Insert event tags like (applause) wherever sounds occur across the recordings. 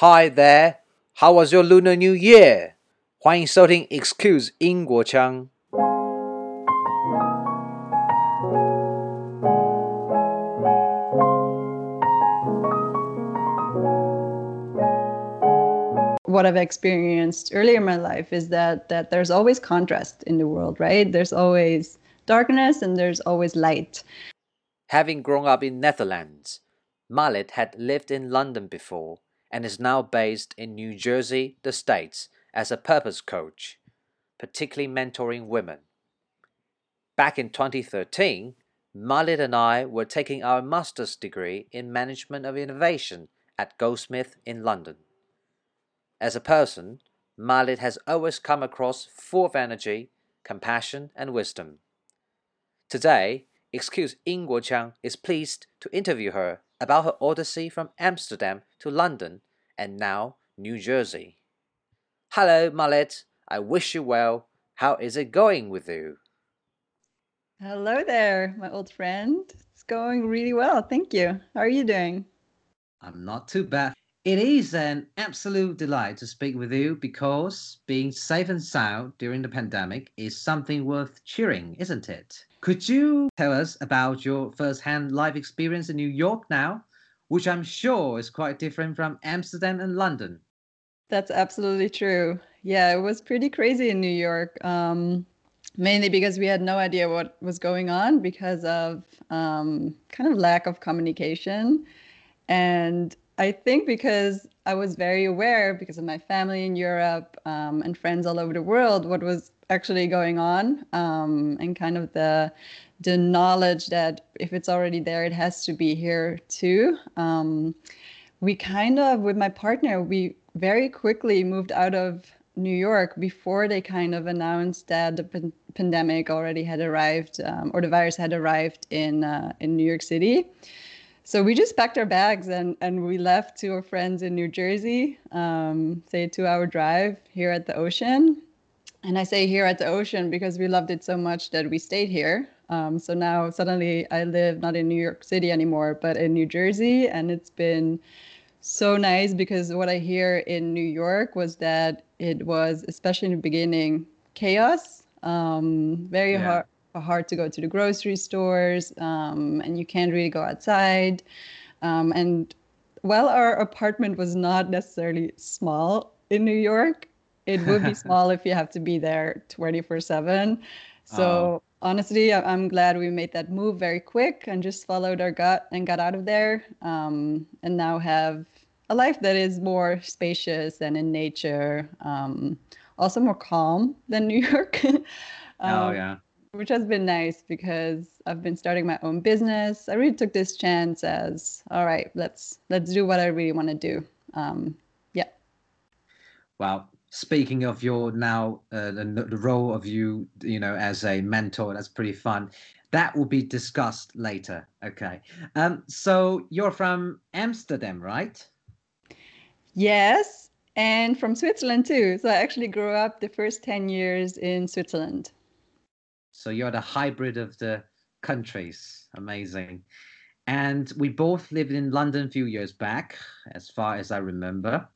Hi there, how was your Lunar New Year? 欢迎收听 Excuse 英国腔。what I've experienced earlier in my life is that that there's always contrast in the world, right? There's always darkness and there's always light. Having grown up in Netherlands, Mallet had lived in London before and is now based in New Jersey, the States, as a purpose coach, particularly mentoring women. Back in 2013, Mallet and I were taking our master's degree in management of innovation at Goldsmith in London. As a person, Mallet has always come across full of energy, compassion, and wisdom. Today, Excuse Ying Chang is pleased to interview her about her odyssey from Amsterdam to London and now New Jersey. Hello, Mallet. I wish you well. How is it going with you? Hello there, my old friend. It's going really well. Thank you. How are you doing? I'm not too bad. It is an absolute delight to speak with you because being safe and sound during the pandemic is something worth cheering, isn't it? Could you tell us about your first-hand life experience in New York now, which I'm sure is quite different from Amsterdam and London? That's absolutely true. Yeah, it was pretty crazy in New York. Um, mainly because we had no idea what was going on because of um, kind of lack of communication and I think because I was very aware, because of my family in Europe um, and friends all over the world, what was actually going on, um, and kind of the the knowledge that if it's already there, it has to be here too. Um, we kind of, with my partner, we very quickly moved out of New York before they kind of announced that the pandemic already had arrived, um, or the virus had arrived in uh, in New York City so we just packed our bags and, and we left to our friends in New Jersey, um, say a two hour drive here at the ocean. And I say here at the ocean because we loved it so much that we stayed here. Um, so now suddenly I live not in New York City anymore, but in New Jersey. And it's been so nice because what I hear in New York was that it was, especially in the beginning, chaos, um, very yeah. hard hard to go to the grocery stores um, and you can't really go outside. Um, and while our apartment was not necessarily small in New York, it would be (laughs) small if you have to be there 24 7. So oh. honestly, I'm glad we made that move very quick and just followed our gut and got out of there um, and now have a life that is more spacious and in nature, um, also more calm than New York. (laughs) oh, um, yeah which has been nice because I've been starting my own business. I really took this chance as all right, let's let's do what I really want to do. Um, yeah. Well, speaking of your now uh, the, the role of you, you know, as a mentor, that's pretty fun. That will be discussed later. Okay. Um, so you're from Amsterdam, right? Yes, and from Switzerland too. So I actually grew up the first 10 years in Switzerland. So you're the hybrid of the countries. Amazing. And we both lived in London a few years back, as far as I remember.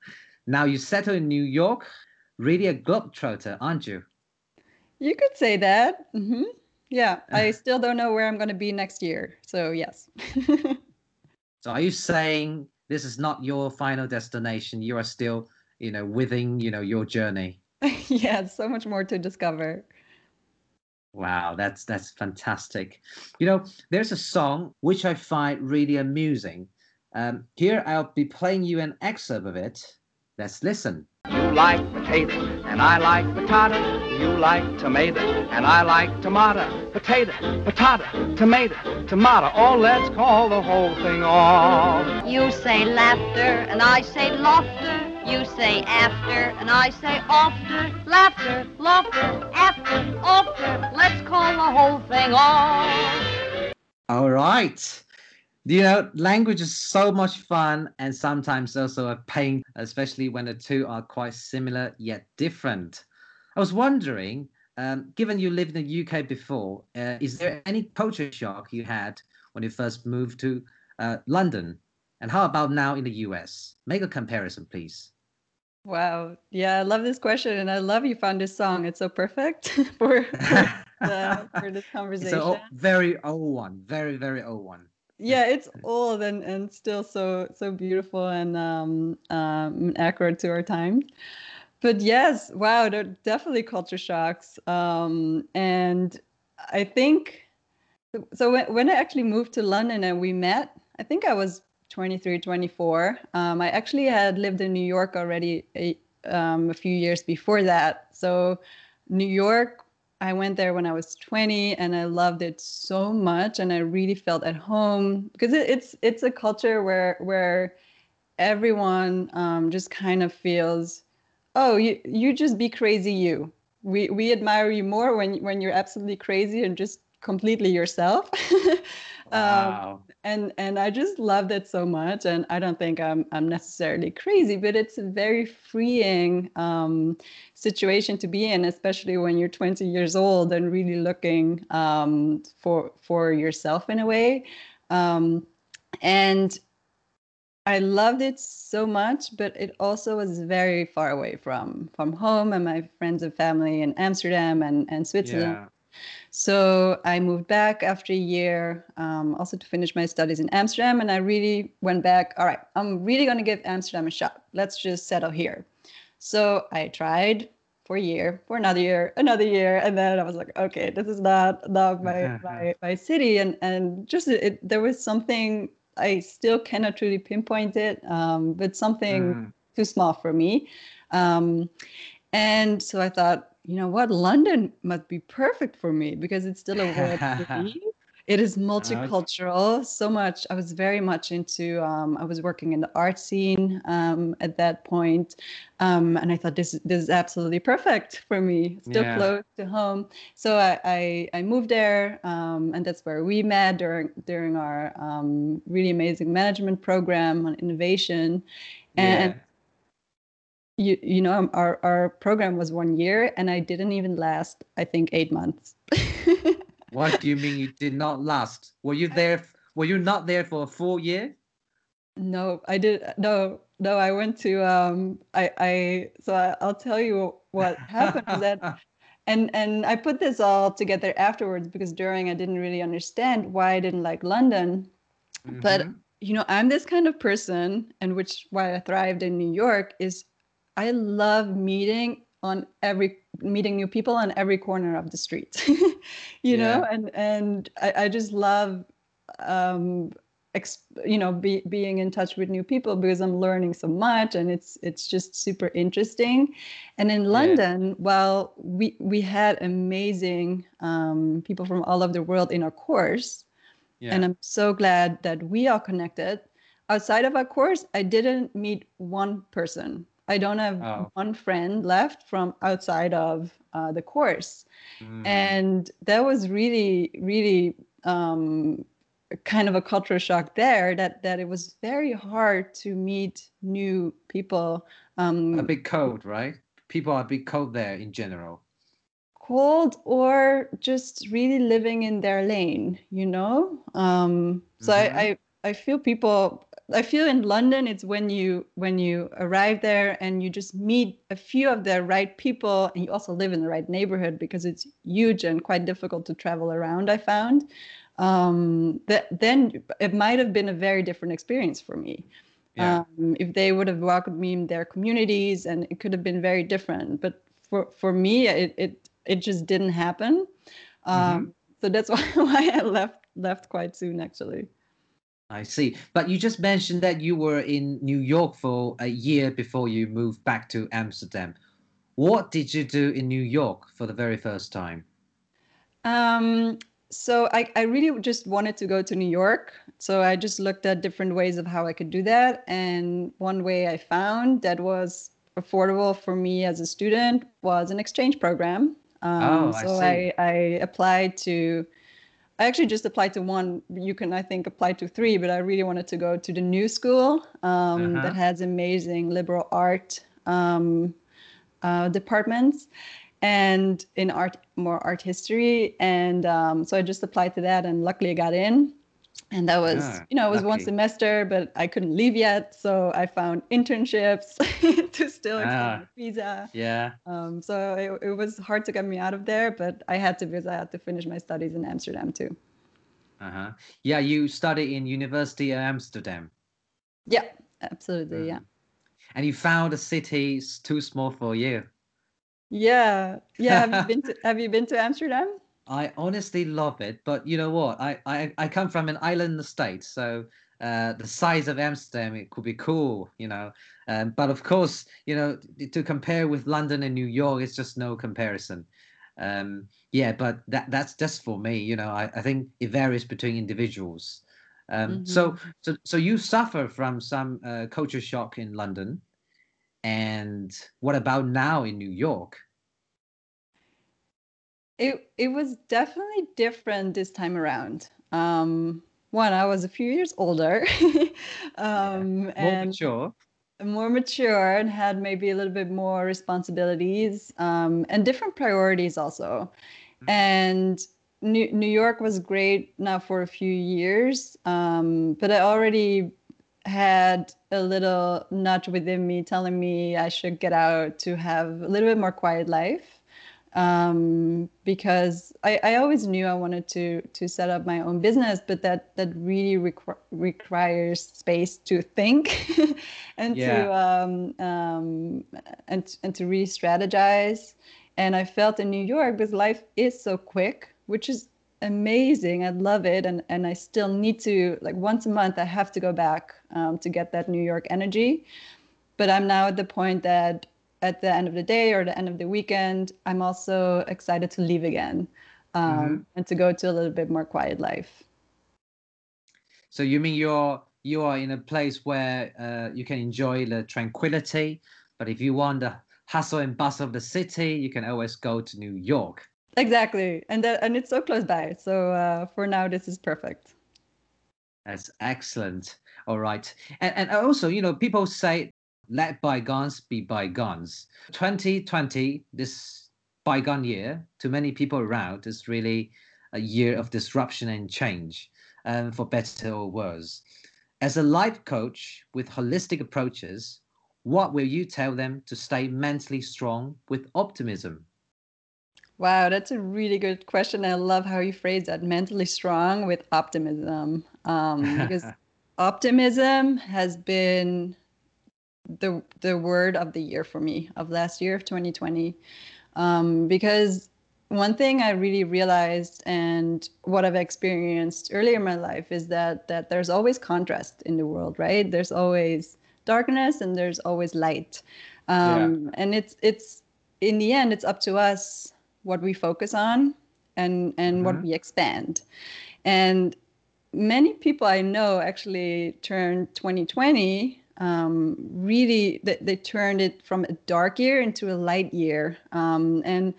Now you settle in New York. Really a globetrotter, aren't you? You could say that. Mm-hmm. Yeah, (laughs) I still don't know where I'm going to be next year. So, yes. (laughs) so, are you saying this is not your final destination? You are still, you know, within, you know, your journey. (laughs) yeah, so much more to discover. Wow, that's that's fantastic. You know, there's a song which I find really amusing. Um, here I'll be playing you an excerpt of it. Let's listen. You like potatoes, and I like potato. You like tomato, and I like tomato. Potato, potato, tomato, tomato. Oh, let's call the whole thing off. You say laughter, and I say laughter. You say after, and I say after. Laughter, laughter, after, after. Let's call the whole thing off. All right. You know, language is so much fun and sometimes also a pain, especially when the two are quite similar yet different. I was wondering, um, given you lived in the UK before, uh, is there any culture shock you had when you first moved to uh, London? And how about now in the US? Make a comparison, please. Wow. Yeah, I love this question. And I love you found this song. It's so perfect (laughs) for, for, the, for this (laughs) conversation. It's a very old one. Very, very old one. Yeah, it's old and, and still so so beautiful and um, um, accurate to our time. But yes, wow, they're definitely culture shocks. Um, and I think so when, when I actually moved to London and we met, I think I was 23, 24. Um, I actually had lived in New York already a, um, a few years before that. So New York, I went there when I was 20 and I loved it so much and I really felt at home because it, it's it's a culture where where everyone um, just kind of feels oh you you just be crazy you we we admire you more when when you're absolutely crazy and just completely yourself. (laughs) Um, wow. Um, and and I just loved it so much. And I don't think I'm I'm necessarily crazy, but it's a very freeing um, situation to be in, especially when you're 20 years old and really looking um, for for yourself in a way. Um, and I loved it so much, but it also was very far away from from home and my friends and family in Amsterdam and, and Switzerland. Yeah. So I moved back after a year, um, also to finish my studies in Amsterdam. And I really went back. All right, I'm really going to give Amsterdam a shot. Let's just settle here. So I tried for a year, for another year, another year, and then I was like, okay, this is not not my (laughs) my, my city. And and just it, there was something I still cannot truly pinpoint it, um, but something mm. too small for me. Um, and so I thought, you know what, London must be perfect for me because it's still a world city. (laughs) It is multicultural. So much. I was very much into. Um, I was working in the art scene um, at that point, um, and I thought this this is absolutely perfect for me. Still yeah. close to home. So I I, I moved there, um, and that's where we met during during our um, really amazing management program on innovation, and. Yeah you you know our our program was one year and i didn't even last i think eight months. (laughs) What do you mean you did not last? Were you there were you not there for a full year? No i did no no i went to um i i so I, i'll tell you what happened that (laughs) and and i put this all together afterwards because during i didn't really understand why i didn't like london. Mm-hmm. but you know i'm this kind of person and which why i thrived in new york is I love meeting on every meeting new people on every corner of the street (laughs) you yeah. know and and I, I just love um ex, you know be, being in touch with new people because i'm learning so much and it's it's just super interesting and in london yeah. well we we had amazing um, people from all over the world in our course yeah. and i'm so glad that we are connected outside of our course i didn't meet one person I don't have oh. one friend left from outside of uh, the course. Mm. And that was really, really um, kind of a cultural shock there that, that it was very hard to meet new people. Um, a big code, right? People are a big code there in general. Cold or just really living in their lane, you know? Um, so mm-hmm. I, I, I feel people I feel in London it's when you when you arrive there and you just meet a few of the right people and you also live in the right neighborhood because it's huge and quite difficult to travel around. I found um, that then it might have been a very different experience for me. Yeah. Um, if they would have welcomed me in their communities and it could have been very different. But for for me, it it it just didn't happen. Um, mm-hmm. So that's why, (laughs) why I left left quite soon actually. I see. But you just mentioned that you were in New York for a year before you moved back to Amsterdam. What did you do in New York for the very first time? Um, so I, I really just wanted to go to New York. So I just looked at different ways of how I could do that. And one way I found that was affordable for me as a student was an exchange program. Um, oh, I so I, I applied to I actually just applied to one. You can, I think, apply to three, but I really wanted to go to the new school um, uh-huh. that has amazing liberal art um, uh, departments and in art, more art history. And um, so I just applied to that, and luckily I got in. And that was Ah, you know it was one semester but i couldn't leave yet so i found internships (laughs) to still extend Ah. visa Yeah. um, so it, it was hard to get me out of there but i had to because i had to finish my studies in amsterdam too Uh-huh. Yeah, you study in University of Amsterdam. yeah absolutely yeah Mm. And you found the city too small for you. yeah yeah have you (laughs) been to have you been to amsterdam I honestly love it, but you know what? I I, I come from an island in the state, so uh, the size of Amsterdam it could be cool, you know. Um, but of course, you know, to compare with London and New York, it's just no comparison. Um, yeah, but that that's just for me, you know. I, I think it varies between individuals. Um, So so so you suffer from some uh, culture shock in London, and what about now in New York? It it was definitely different this time around. Um, one, I was a few years older, (laughs) um, More and mature. more mature, and had maybe a little bit more responsibilities um, and different priorities also. Mhm. And New New York was great now for a few years, um, but I already had a little nudge within me telling me I should get out to have a little bit more quiet life um, because I, I always knew I wanted to to set up my own business, but that that really requ- requires space to think (laughs) and Yeah. to um, um, and and to really strategize. And I felt in New York because life is so quick, which is amazing. I love it, and and I still need to like once a month I have to go back um, to get that New York energy. But I'm now at the point that at the end of the day or the end of the weekend, I'm also excited to leave again um, Mhm. and to go to a little bit more quiet life. So you mean you're you are in a place where uh, you can enjoy the tranquility, but if you want the hustle and bustle of the city, you can always go to New York. Exactly, and that and it's so close by. So uh, for now, this is perfect. That's excellent. All right, and and also you know people say let bygones be bygones. 2020, this bygone year, to many people around, is really a year of disruption and change, um, for better or worse. As a life coach with holistic approaches, what will you tell them to stay mentally strong with optimism? Wow, that's a really good question. I love how you phrase that mentally strong with optimism. Um, (laughs) because optimism has been the the word of the year for me of last year of 2020. Um, because one thing I really realized and what I've experienced earlier in my life is that that there's always contrast in the world, right? There's always darkness and there's always light. Um, and it's it's in the end it's up to us what we focus on and and what Mhm. we expand. And many people I know actually turned 2020 um, really they, they turned it from a dark year into a light year. Um, and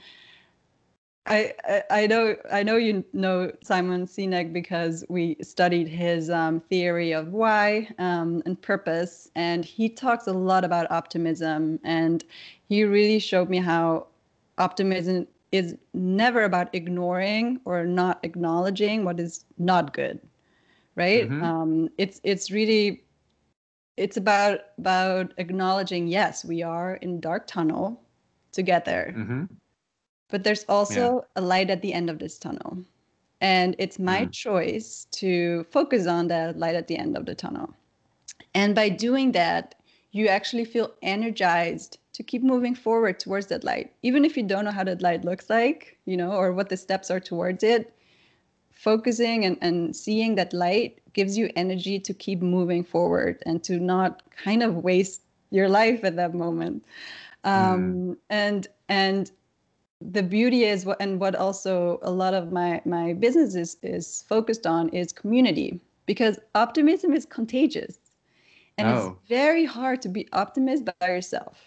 I, I I know I know you know Simon Sinek because we studied his um, theory of why um, and purpose, and he talks a lot about optimism, and he really showed me how optimism is never about ignoring or not acknowledging what is not good, right? Mhm. Um, it's it's really it's about about acknowledging yes we are in dark tunnel to get there hmm but there's also a light at the end of this tunnel. And it's my Mm. choice to focus on that light at the end of the tunnel. And by doing that, you actually feel energized to keep moving forward towards that light. Even if you don't know how that light looks like, you know, or what the steps are towards it, focusing and, and seeing that light gives you energy to keep moving forward and to not kind of waste your life at that moment. Um, And and the beauty is what and what also a lot of my my business is is focused on is community because optimism is contagious and Oh. it's very hard to be optimist by yourself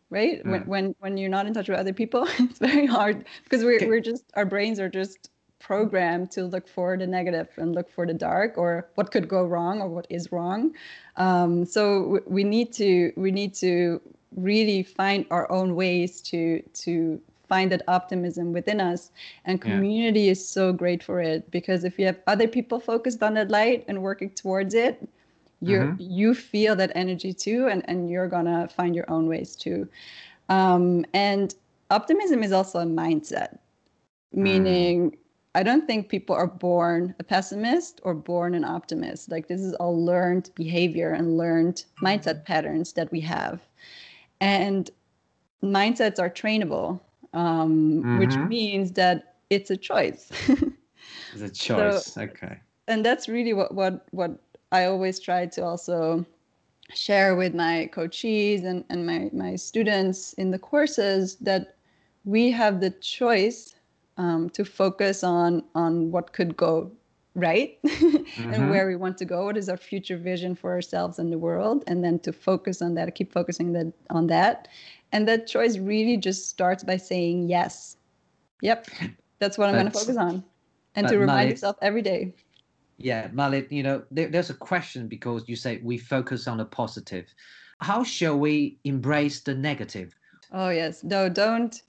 right when, Mm. when when you're not in touch with other people (laughs) it's very hard because we're, we're just our brains are just programmed to look for the negative and look for the dark or what could go wrong or what is wrong um, so we need to we need to really find our own ways to to find that optimism within us and Yeah. community is so great for it because if you have other people focused on that light and working towards it you Mhm. you feel that energy too and and you're gonna find your own ways too um, and optimism is also a mindset meaning I don't think people are born a pessimist or born an optimist. Like this is all learned behavior and learned mindset patterns that we have. And mindsets are trainable, um, which Mhm. means that it's a choice. (laughs) It's a choice. okay. and that's really what what what I always try to also share with my coachees and, and my, my students in the courses that we have the choice um, to focus on on what could go right Mhm. (laughs) and where we want to go what is our future vision for ourselves and the world and then to focus on that keep focusing that on that and that choice really just starts by saying yes yep that's what i'm going to focus on and to remind yourself every day Yeah, Malit, you know, there, there's a question because you say we focus on the positive. How shall we embrace the negative? Oh yes. No, don't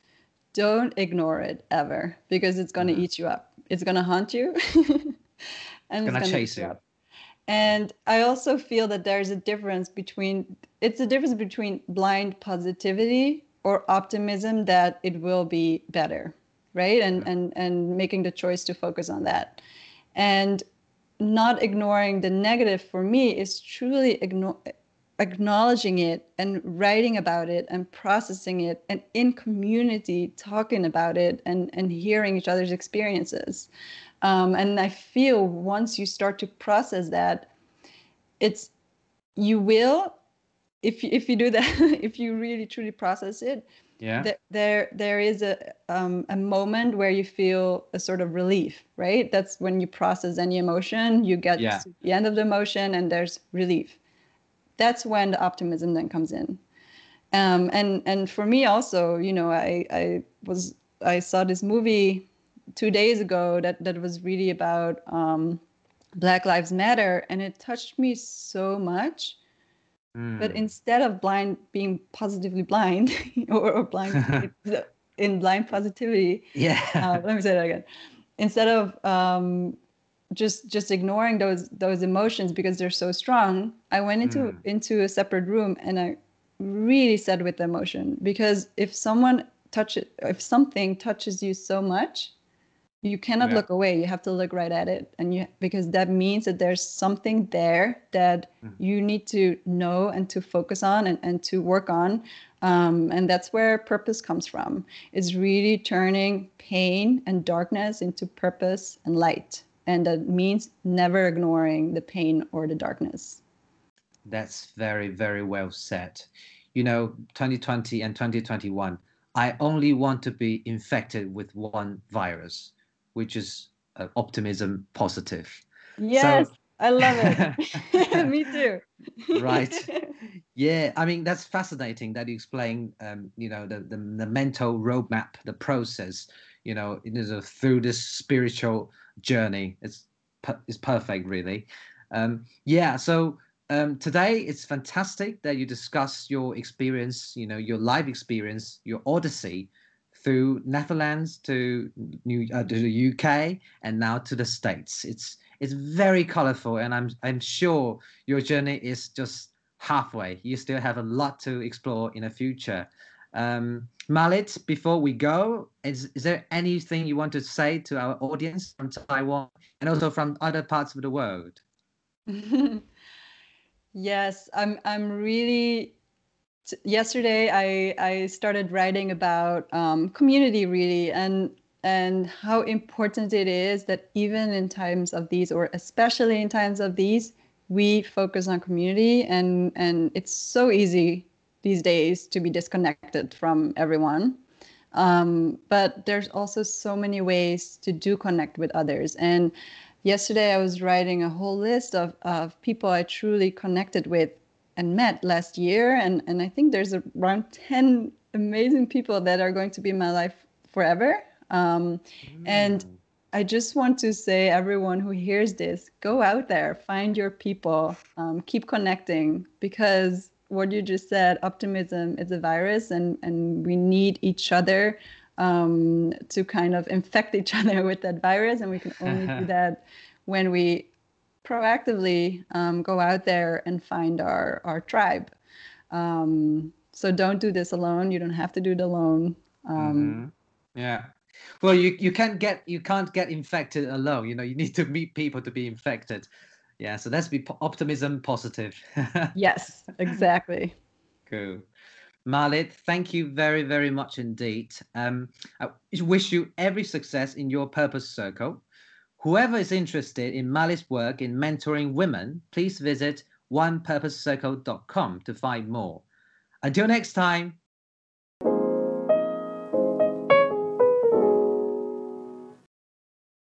don't ignore it ever because it's gonna Mhm. eat you up. It's gonna haunt you. (laughs) and Gonna chase you. up. And I also feel that there's a difference between it's a difference between blind positivity or optimism that it will be better, right? And and and making the choice to focus on that. And not ignoring the negative for me is truly igno- acknowledging it and writing about it and processing it and in community talking about it and, and hearing each other's experiences. Um, and I feel once you start to process that, it's you will if you, if you do that (laughs) if you really truly process it Yeah. th- there there is a um, a moment where you feel a sort of relief right that's when you process any emotion you get Yeah. to the end of the emotion and there's relief that's when the optimism then comes in um, and and for me also you know i i was i saw this movie two days ago that that was really about um, black lives matter and it touched me so much but Mm. instead of blind being positively blind (laughs) or, or blind (laughs) in blind positivity yeah. uh, let me say that again instead of um, just just ignoring those those emotions because they're so strong i went into Mm. into a separate room and i really sat with the emotion because if someone touches if something touches you so much you cannot Yeah. look away you have to look right at it and you because that means that there's something there that Mhm. you need to know and to focus on and, and to work on um, and that's where purpose comes from is really turning pain and darkness into purpose and light and that means never ignoring the pain or the darkness That's very, very well said. You know, 2020 and 2021, I only want to be infected with one virus, which is uh, optimism positive. yes i love it (laughs) (laughs) me too Right. (laughs) Yeah, I mean that's fascinating that you explain, um, you know, the, the the mental roadmap, the process, you know, it is a, through this spiritual journey. It's it's perfect, really. Um, yeah. So um, today it's fantastic that you discuss your experience, you know, your life experience, your odyssey through Netherlands to New uh, to the UK and now to the States. It's it's very colorful, and I'm I'm sure your journey is just halfway. You still have a lot to explore in the future. Um, Malit, before we go, is, is there anything you want to say to our audience from Taiwan and also from other parts of the world? (laughs) yes, I'm. I'm really. Yesterday, I I started writing about um, community really and and how important it is that even in times of these, or especially in times of these, we focus on community and and it's so easy these days to be disconnected from everyone. Um, but there's also so many ways to do connect with others and yesterday I was writing a whole list of, of people I truly connected with and met last year. And, and I think there's around 10 amazing people that are going to be in my life forever. Um, And Mm. I just want to say, everyone who hears this, go out there, find your people, um, keep connecting because what you just said, optimism is a virus and, and we need each other um, to kind of infect each (laughs) other with that virus, and we can only do (laughs) that when we proactively um, go out there and find our our tribe. Um, so don't do this alone. You don't have to do it alone. Um, mm-hmm. Yeah. Well, you you can't get you can't get infected alone. You know, you need to meet people to be infected. Yeah. So that's be optimism positive. (laughs) yes, exactly. Cool. Marlit, thank you very, very much indeed. Um, I wish you every success in your purpose circle. Whoever is interested in Marlit's work in mentoring women, please visit onepurposecircle.com to find more. Until next time,